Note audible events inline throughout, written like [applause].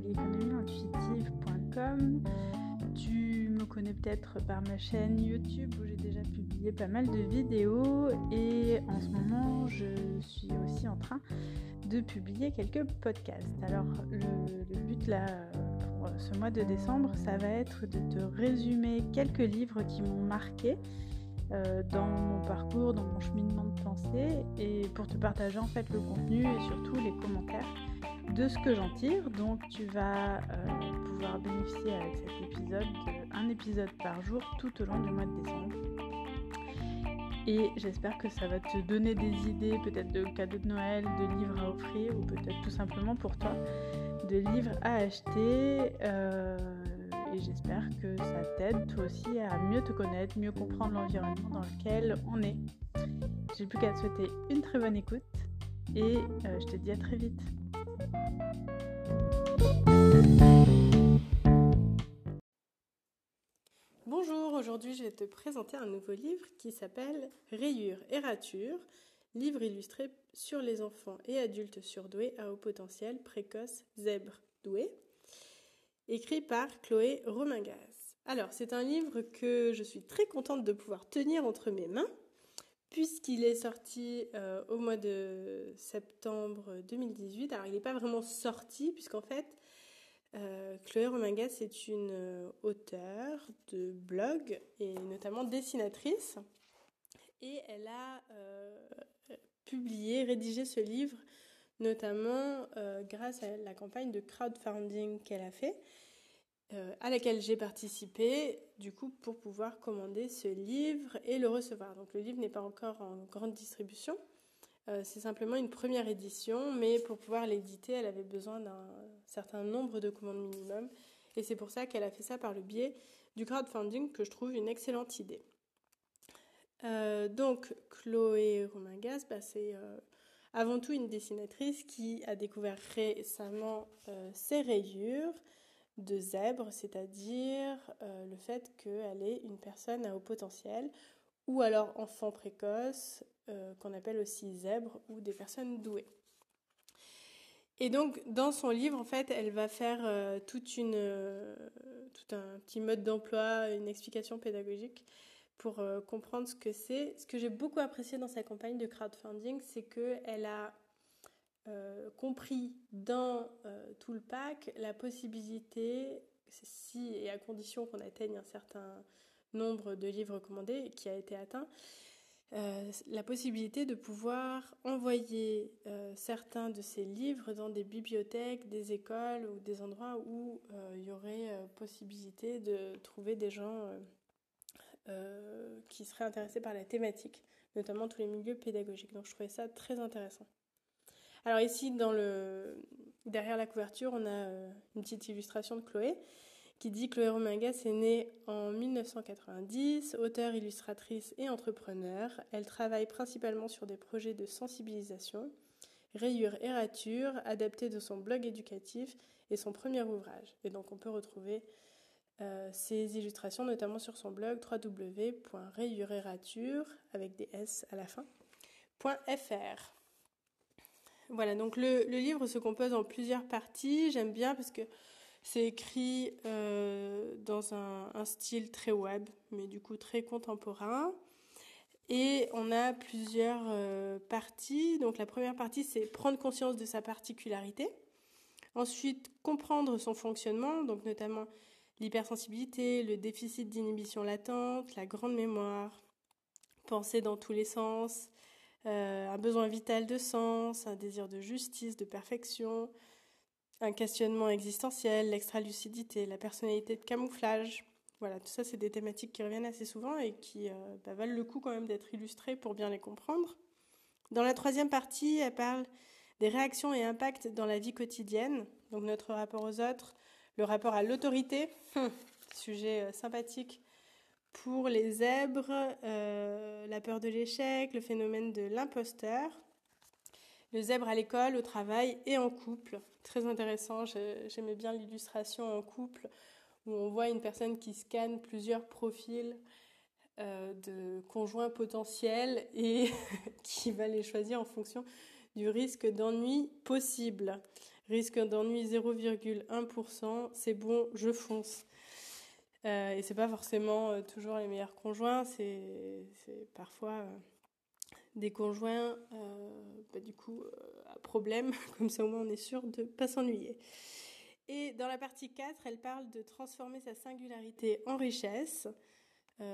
Salut, ici c'est Lucie du blog économieintuitive.com. Tu me connais peut-être par ma chaîne YouTube où j'ai déjà publié pas mal de vidéos et en ce moment je suis aussi en train de publier quelques podcasts. Alors le, but là pour ce mois de décembre ça va être de te résumer quelques livres qui m'ont marqué euh, dans mon parcours, dans mon cheminement de pensée et pour te partager en fait le contenu et surtout les commentaires de ce que j'en tire. Donc tu vas euh, pouvoir bénéficier avec cet épisode d'un épisode par jour tout au long du mois de décembre. Et j'espère que ça va te donner des idées peut-être de cadeaux de Noël, de livres à offrir ou peut-être tout simplement pour toi de livres à acheter. Euh, et j'espère que ça t'aide toi aussi à mieux te connaître, mieux comprendre l'environnement dans lequel on est. J'ai plus qu'à te souhaiter une très bonne écoute et euh, je te dis à très vite. Bonjour, aujourd'hui je vais te présenter un nouveau livre qui s'appelle Rayures et ratures, livre illustré sur les enfants et adultes surdoués à haut potentiel précoce zèbre doué écrit par Chloé Romingas. Alors, c'est un livre que je suis très contente de pouvoir tenir entre mes mains, puisqu'il est sorti euh, au mois de septembre 2018. Alors, il n'est pas vraiment sorti, puisqu'en fait, euh, Chloé Romingas est une euh, auteure de blog et notamment dessinatrice. Et elle a publié, rédigé ce livre notamment grâce à la campagne de crowdfunding qu'elle a fait, euh, à laquelle j'ai participé, du coup, pour pouvoir commander ce livre et le recevoir. Donc le livre n'est pas encore en grande distribution, euh, c'est simplement une première édition, mais pour pouvoir l'éditer, elle avait besoin d'un certain nombre de commandes minimum, et c'est pour ça qu'elle a fait ça par le biais du crowdfunding, que je trouve une excellente idée. donc Chloé Romingas, bah, c'est avant tout une dessinatrice qui a découvert récemment euh, ses rayures de zèbre, c'est-à-dire euh, le fait qu'elle est une personne à haut potentiel, ou alors enfant précoce, euh, qu'on appelle aussi zèbre, ou des personnes douées. Et donc, dans son livre, en fait, elle va faire toute une, tout un petit mode d'emploi, une explication pédagogique pour euh, comprendre ce que c'est. Ce que j'ai beaucoup apprécié dans sa campagne de crowdfunding, c'est qu'elle a euh, compris dans euh, tout le pack la possibilité, si et à condition qu'on atteigne un certain nombre de livres recommandés qui a été atteint, la possibilité de pouvoir envoyer certains de ces livres dans des bibliothèques, des écoles ou des endroits où il y aurait possibilité de trouver des gens euh, qui seraient intéressés par la thématique, notamment tous les milieux pédagogiques. Donc je trouvais ça très intéressant. Alors ici, derrière la couverture, on a euh, une petite illustration de Chloé qui dit Chloé Romingas est née en 1990, auteure, illustratrice et entrepreneur. Elle travaille principalement sur des projets de sensibilisation, rayures et ratures, adaptés de son blog éducatif et son premier ouvrage. Et donc on peut retrouver euh, ses illustrations, notamment sur son blog www.rayurerature avec des S à la fin, .fr. Voilà, donc le, livre se compose en plusieurs parties. J'aime bien parce que c'est écrit euh, dans un, style très web, mais du coup très contemporain. Et on a plusieurs euh, parties. Donc la première partie, c'est prendre conscience de sa particularité. Ensuite, comprendre son fonctionnement, donc notamment l'hypersensibilité, le déficit d'inhibition latente, la grande mémoire, penser dans tous les sens, un besoin vital de sens, un désir de justice, de perfection, un questionnement existentiel, l'extra-lucidité, la personnalité de camouflage. Voilà, tout ça, c'est des thématiques qui reviennent assez souvent et qui euh, bah, valent le coup quand même d'être illustrées pour bien les comprendre. Dans la troisième partie, elle parle des réactions et impacts dans la vie quotidienne, donc notre rapport aux autres, le rapport à l'autorité, [laughs] sujet euh, sympathique pour les zèbres, euh, la peur de l'échec, le phénomène de l'imposteur, le zèbre à l'école, au travail et en couple. Très intéressant, j'aimais bien l'illustration en couple où on voit une personne qui scanne plusieurs profils euh, de conjoints potentiels et [laughs] qui va les choisir en fonction du risque d'ennui possible. risque d'ennui 0,1%, c'est bon, je fonce. Euh, et c'est pas forcément euh, toujours les meilleurs conjoints, c'est parfois euh, des conjoints, bah, du coup, à problème, [laughs] comme ça au moins on est sûr de pas s'ennuyer. Et dans la partie 4, elle parle de transformer sa singularité en richesse.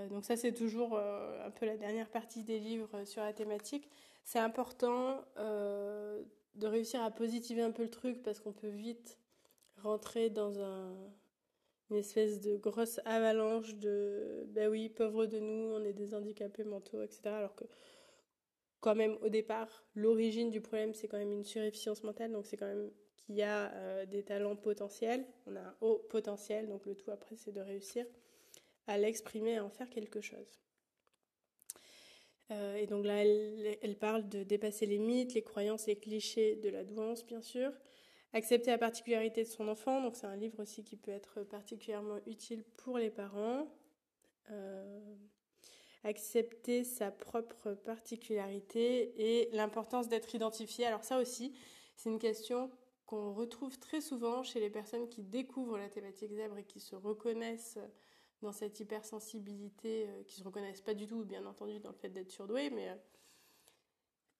donc ça c'est toujours un peu la dernière partie des livres sur la thématique. C'est important de réussir à positiver un peu le truc parce qu'on peut vite rentrer dans un, une espèce de grosse avalanche de ben oui, pauvre de nous, on est des handicapés mentaux, etc. Alors que, quand même, au départ, l'origine du problème, c'est quand même une surefficience mentale, donc c'est quand même qu'il y a euh, des talents potentiels, on a un haut potentiel, donc le tout après, c'est de réussir à l'exprimer, à en faire quelque chose. Euh, et donc là, elle, elle, parle de dépasser les mythes, les croyances, les clichés de la douance, bien sûr, Accepter la particularité de son enfant, donc c'est un livre aussi qui peut être particulièrement utile pour les parents. Euh, accepter sa propre particularité et l'importance d'être identifié. Alors ça aussi, c'est une question qu'on retrouve très souvent chez les personnes qui découvrent la thématique zèbre et qui se reconnaissent dans cette hypersensibilité, euh, qui se reconnaissent pas du tout, bien entendu, dans le fait d'être surdoué, mais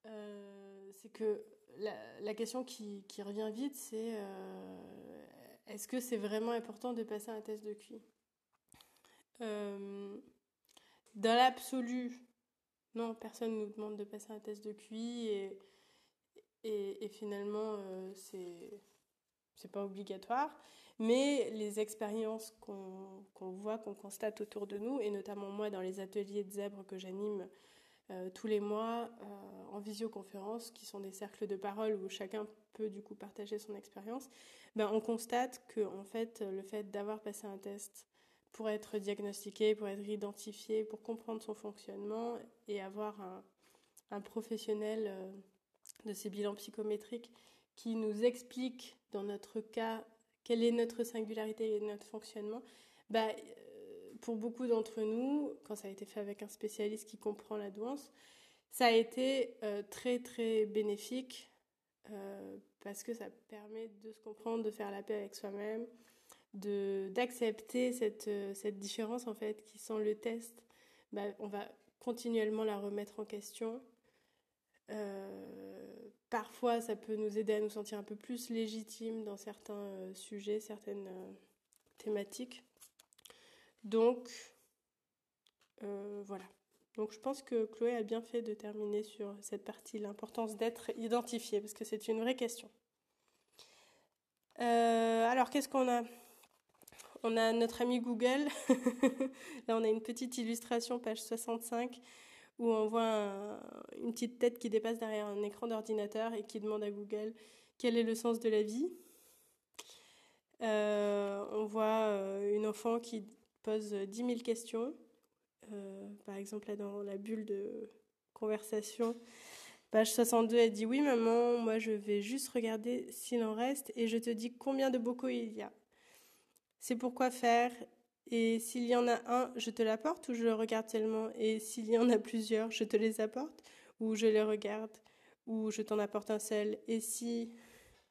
euh, c'est que la, question qui, revient vite, c'est euh, est-ce que c'est vraiment important de passer un test de QI? Euh, Dans l'absolu, non, personne ne nous demande de passer un test de QI et, finalement, euh, c'est c'est pas obligatoire. Mais les expériences qu'on voit, qu'on constate autour de nous, et notamment moi dans les ateliers de zèbres que j'anime euh, tous les mois euh, en visioconférence, qui sont des cercles de parole où chacun peut du coup partager son expérience, ben, on constate que en fait, le fait d'avoir passé un test pour être diagnostiqué, pour être identifié, pour comprendre son fonctionnement et avoir un, professionnel euh, de ces bilans psychométriques qui nous explique dans notre cas quelle est notre singularité et notre fonctionnement, ben, pour beaucoup d'entre nous, quand ça a été fait avec un spécialiste qui comprend la douance, ça a été euh, très très bénéfique euh, parce que ça permet de se comprendre, de faire la paix avec soi-même, de d'accepter cette, euh, cette différence en fait qui sans le test, bah, on va continuellement la remettre en question. parfois, ça peut nous aider à nous sentir un peu plus légitimes dans certains sujets, certaines thématiques. Donc, euh, voilà. Donc je pense que Chloé a bien fait de terminer sur cette partie, l'importance d'être identifié, parce que c'est une vraie question. Euh, alors qu'est-ce qu'on a? On a notre ami Google. [laughs] Là on a une petite illustration, page 65, où on voit une petite tête qui dépasse derrière un écran d'ordinateur et qui demande à Google quel est le sens de la vie. Euh, on voit une enfant qui pose 10 000 questions. Euh, par exemple, dans la bulle de conversation, page 62, elle dit Oui, maman, moi je vais juste regarder s'il en reste et je te dis combien de bocaux il y a. C'est pourquoi faire. Et s'il y en a un, je te l'apporte ou je le regarde tellement Et s'il y en a plusieurs, je te les apporte ou je les regarde ou je t'en apporte un seul Et si.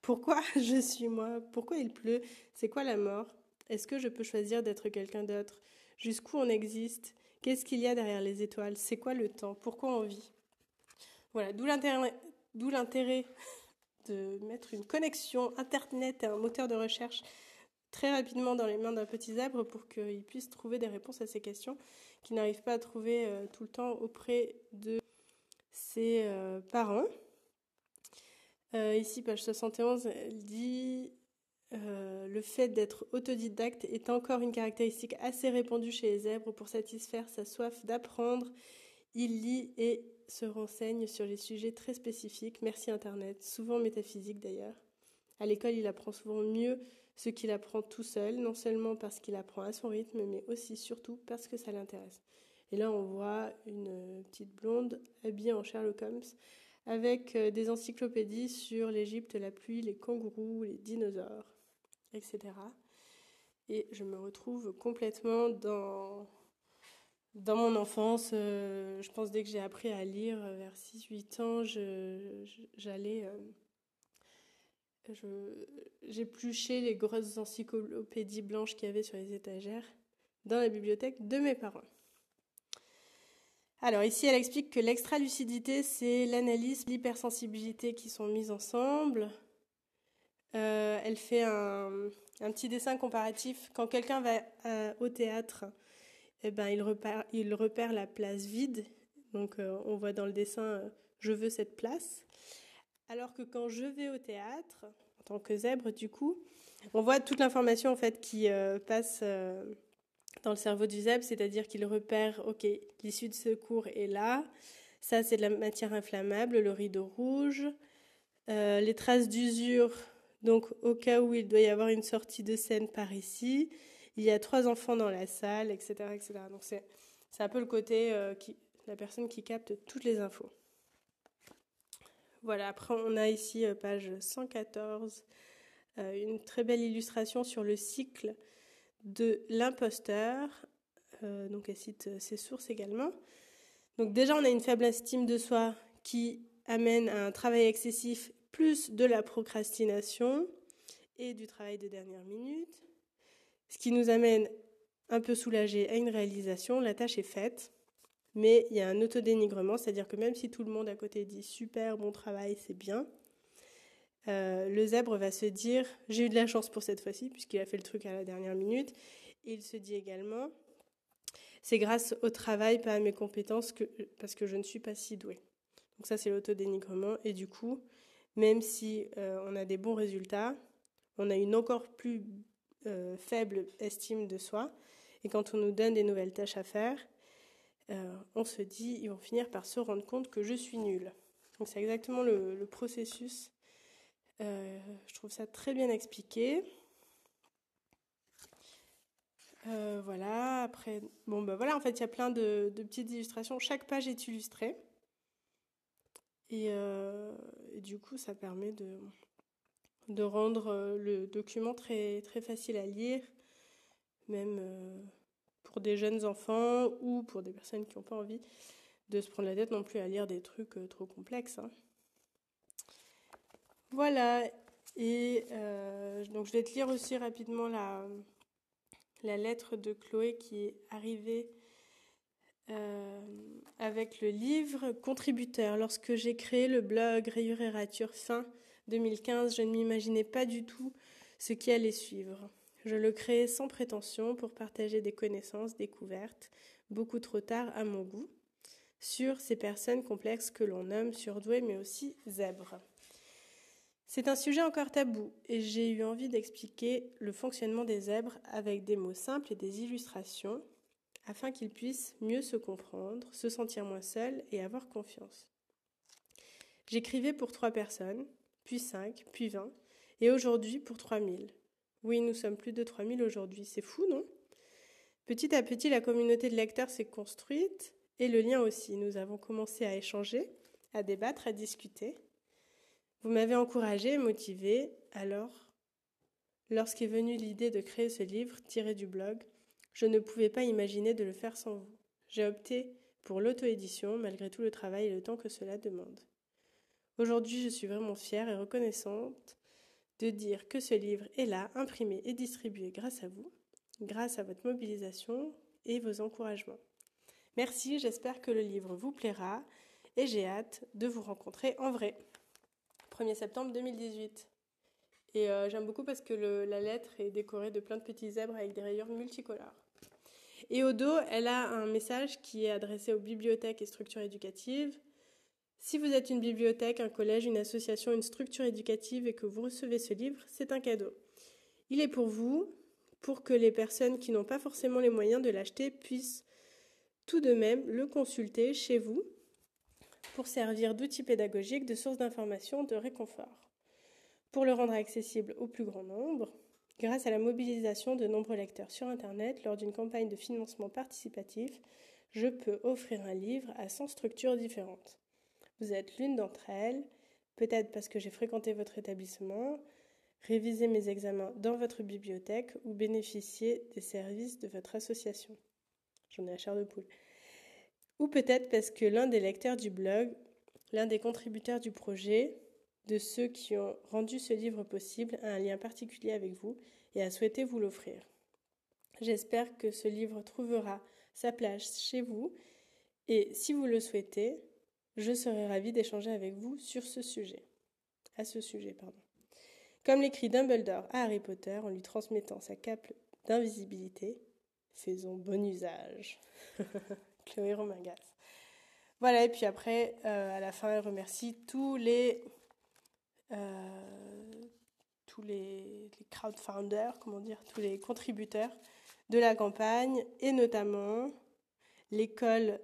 Pourquoi [laughs] je suis moi Pourquoi il pleut C'est quoi la mort? Est-ce que je peux choisir d'être quelqu'un d'autre? Jusqu'où on existe? Qu'est-ce qu'il y a derrière les étoiles? C'est quoi le temps? Pourquoi on vit? Voilà, d'où l'intérêt, de mettre une connexion Internet et un moteur de recherche très rapidement dans les mains d'un petit zèbre pour qu'il puisse trouver des réponses à ces questions qu'il n'arrive pas à trouver euh, tout le temps auprès de ses euh, parents. Euh, ici, page 71, elle dit euh, le fait d'être autodidacte est encore une caractéristique assez répandue chez les zèbres pour satisfaire sa soif d'apprendre. Il lit et se renseigne sur les sujets très spécifiques, merci Internet, souvent métaphysiques d'ailleurs. À l'école, il apprend souvent mieux ce qu'il apprend tout seul, non seulement parce qu'il apprend à son rythme, mais aussi surtout parce que ça l'intéresse. Et là, on voit une petite blonde habillée en Sherlock Holmes avec euh, des encyclopédies sur l'Égypte, la pluie, les kangourous, les dinosaures etc. Et je me retrouve complètement dans, dans mon enfance. Euh, je pense dès que j'ai appris à lire vers 6-8 ans, j'allais j'épluchais les grosses encyclopédies blanches qu'il y avait sur les étagères dans la bibliothèque de mes parents. Alors ici, elle explique que l'extra-lucidité, c'est l'analyse, l'hypersensibilité qui sont mises ensemble. Euh, elle fait un, petit dessin comparatif. Quand quelqu'un va euh, au théâtre, eh ben, il, repère, la place vide. Donc euh, on voit dans le dessin, je veux cette place. Alors que quand je vais au théâtre, en tant que zèbre, du coup, on voit toute l'information en fait qui passe dans le cerveau du zèbre, c'est-à-dire qu'il repère, ok, l'issue de secours est là, ça c'est de la matière inflammable, le rideau rouge, les traces d'usure, donc au cas où il doit y avoir une sortie de scène par ici, il y a trois enfants dans la salle, etc. etc. Donc c'est, un peu le côté, euh, la personne qui capte toutes les infos. Voilà, après on a ici, euh, page 114, une très belle illustration sur le cycle de l'imposteur. Euh, donc elle cite euh, ses sources également. Donc déjà on a une faible estime de soi qui amène à un travail excessif plus de la procrastination et du travail de dernière minute, ce qui nous amène un peu soulagé à une réalisation, la tâche est faite, mais il y a un autodénigrement, c'est-à-dire que même si tout le monde à côté dit super, bon travail, c'est bien, euh, le zèbre va se dire j'ai eu de la chance pour cette fois-ci puisqu'il a fait le truc à la dernière minute. Il se dit également c'est grâce au travail, pas à mes compétences, que, parce que je ne suis pas si doué. Donc ça c'est l'autodénigrement et du coup, même si euh, on a des bons résultats, on a une encore plus euh, faible estime de soi. Et quand on nous donne des nouvelles tâches à faire, on se dit ils vont finir par se rendre compte que je suis nul. Donc c'est exactement le processus euh, je trouve ça très bien expliqué. Euh, voilà, après, bon ben voilà, en fait, il y a plein de, petites illustrations. Chaque page est illustrée. Euh, et, du coup, ça permet de, de rendre le document très, très facile à lire, même pour des jeunes enfants ou pour des personnes qui n'ont pas envie de se prendre la tête non plus à lire des trucs trop complexes. Hein. Voilà, et euh, donc je vais te lire aussi rapidement la, la lettre de Chloé qui est arrivée euh, avec le livre Contributeur. Lorsque j'ai créé le blog Rayure et Rature fin 2015, je ne m'imaginais pas du tout ce qui allait suivre. Je le créais sans prétention pour partager des connaissances découvertes, beaucoup trop tard à mon goût, sur ces personnes complexes que l'on nomme surdouées mais aussi zèbres. C'est un sujet encore tabou et j'ai eu envie d'expliquer le fonctionnement des zèbres avec des mots simples et des illustrations afin qu'ils puissent mieux se comprendre, se sentir moins seuls et avoir confiance. J'écrivais pour trois personnes, puis cinq, puis vingt, et aujourd'hui pour trois mille. Oui, nous sommes plus de trois mille aujourd'hui, c'est fou, non? Petit à petit, la communauté de lecteurs s'est construite et le lien aussi. Nous avons commencé à échanger, à débattre, à discuter. Vous m'avez encouragé et motivé, alors, lorsqu'est venue l'idée de créer ce livre tiré du blog, je ne pouvais pas imaginer de le faire sans vous. J'ai opté pour l'auto-édition malgré tout le travail et le temps que cela demande. Aujourd'hui, je suis vraiment fière et reconnaissante de dire que ce livre est là, imprimé et distribué grâce à vous, grâce à votre mobilisation et vos encouragements. Merci, j'espère que le livre vous plaira et j'ai hâte de vous rencontrer en vrai. 1er septembre 2018. Et euh, j'aime beaucoup parce que la lettre est décorée de plein de petits zèbres avec des rayures multicolores. Et au dos, elle a un message qui est adressé aux bibliothèques et structures éducatives. Si vous êtes une bibliothèque, un collège, une association, une structure éducative et que vous recevez ce livre, c'est un cadeau. Il est pour vous, pour que les personnes qui n'ont pas forcément les moyens de l'acheter puissent tout de même le consulter chez vous pour servir d'outil pédagogique, de source d'information, de réconfort. Pour le rendre accessible au plus grand nombre, grâce à la mobilisation de nombreux lecteurs sur Internet lors d'une campagne de financement participatif, je peux offrir un livre à 100 structures différentes. Vous êtes l'une d'entre elles, peut-être parce que j'ai fréquenté votre établissement, révisé mes examens dans votre bibliothèque ou bénéficié des services de votre association. J'en ai à chair de poule. Ou peut-être parce que l'un des lecteurs du blog, l'un des contributeurs du projet, de ceux qui ont rendu ce livre possible a un lien particulier avec vous et a souhaité vous l'offrir. J'espère que ce livre trouvera sa place chez vous et si vous le souhaitez, je serai ravie d'échanger avec vous sur ce sujet. À ce sujet, pardon. Comme l'écrit Dumbledore à Harry Potter en lui transmettant sa cape d'invisibilité, faisons bon usage. [laughs] Chloé Romangas. Voilà, et puis après, euh, à la fin, elle remercie tous les, tous les, les crowdfunders, comment dire, tous les contributeurs de la campagne, et notamment l'école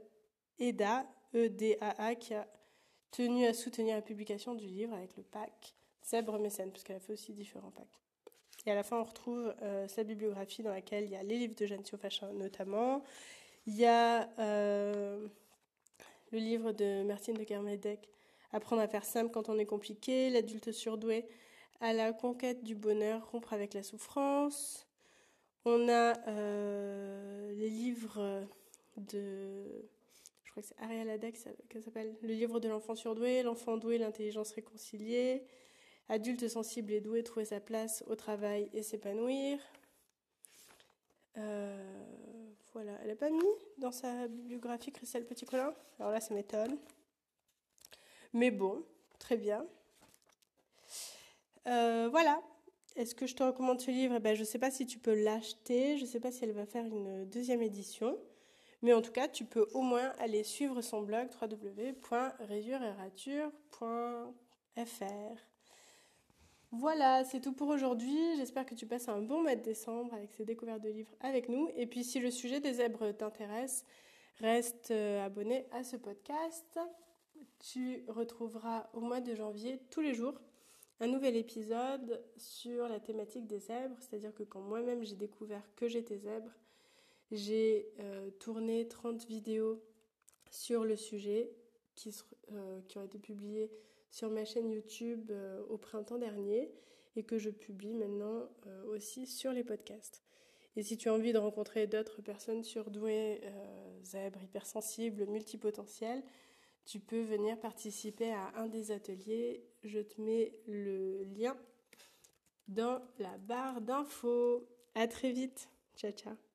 EDA, EDAA, qui a tenu à soutenir la publication du livre avec le pack Zèbre Mécène, parce qu'elle a fait aussi différents packs. Et à la fin, on retrouve euh, sa bibliographie dans laquelle il y a les livres de Jeanne Fachin notamment. Il y a euh, le livre de Martine de Kermedec, Apprendre à faire simple quand on est compliqué, L'adulte surdoué à la conquête du bonheur, rompre avec la souffrance. On a euh, les livres de. Je crois que c'est Ariel Adek qui s'appelle Le livre de l'enfant surdoué, L'enfant doué, l'intelligence réconciliée. Adulte sensible et doué, trouver sa place au travail et s'épanouir. Euh, voilà, elle n'a pas mis dans sa bibliographie Christelle Petit-Colin? Alors là, ça m'étonne. Mais bon, très bien. Euh, voilà. Est-ce que je te recommande ce livre? Eh ben, Je ne sais pas si tu peux l'acheter. Je ne sais pas si elle va faire une deuxième édition. Mais en tout cas, tu peux au moins aller suivre son blog www.résurerature.fr. Voilà, c'est tout pour aujourd'hui. J'espère que tu passes un bon mois de décembre avec ces découvertes de livres avec nous. Et puis si le sujet des zèbres t'intéresse, reste euh, abonné à ce podcast. Tu retrouveras au mois de janvier tous les jours un nouvel épisode sur la thématique des zèbres. C'est-à-dire que quand moi-même j'ai découvert que j'étais zèbre, j'ai euh, tourné 30 vidéos sur le sujet qui, euh, qui ont été publiées sur ma chaîne YouTube euh, au printemps dernier et que je publie maintenant aussi sur les podcasts. Et si tu as envie de rencontrer d'autres personnes surdouées, zèbres, hypersensibles, multipotentielles, tu peux venir participer à un des ateliers. Je te mets le lien dans la barre d'infos. À très vite. Ciao, ciao.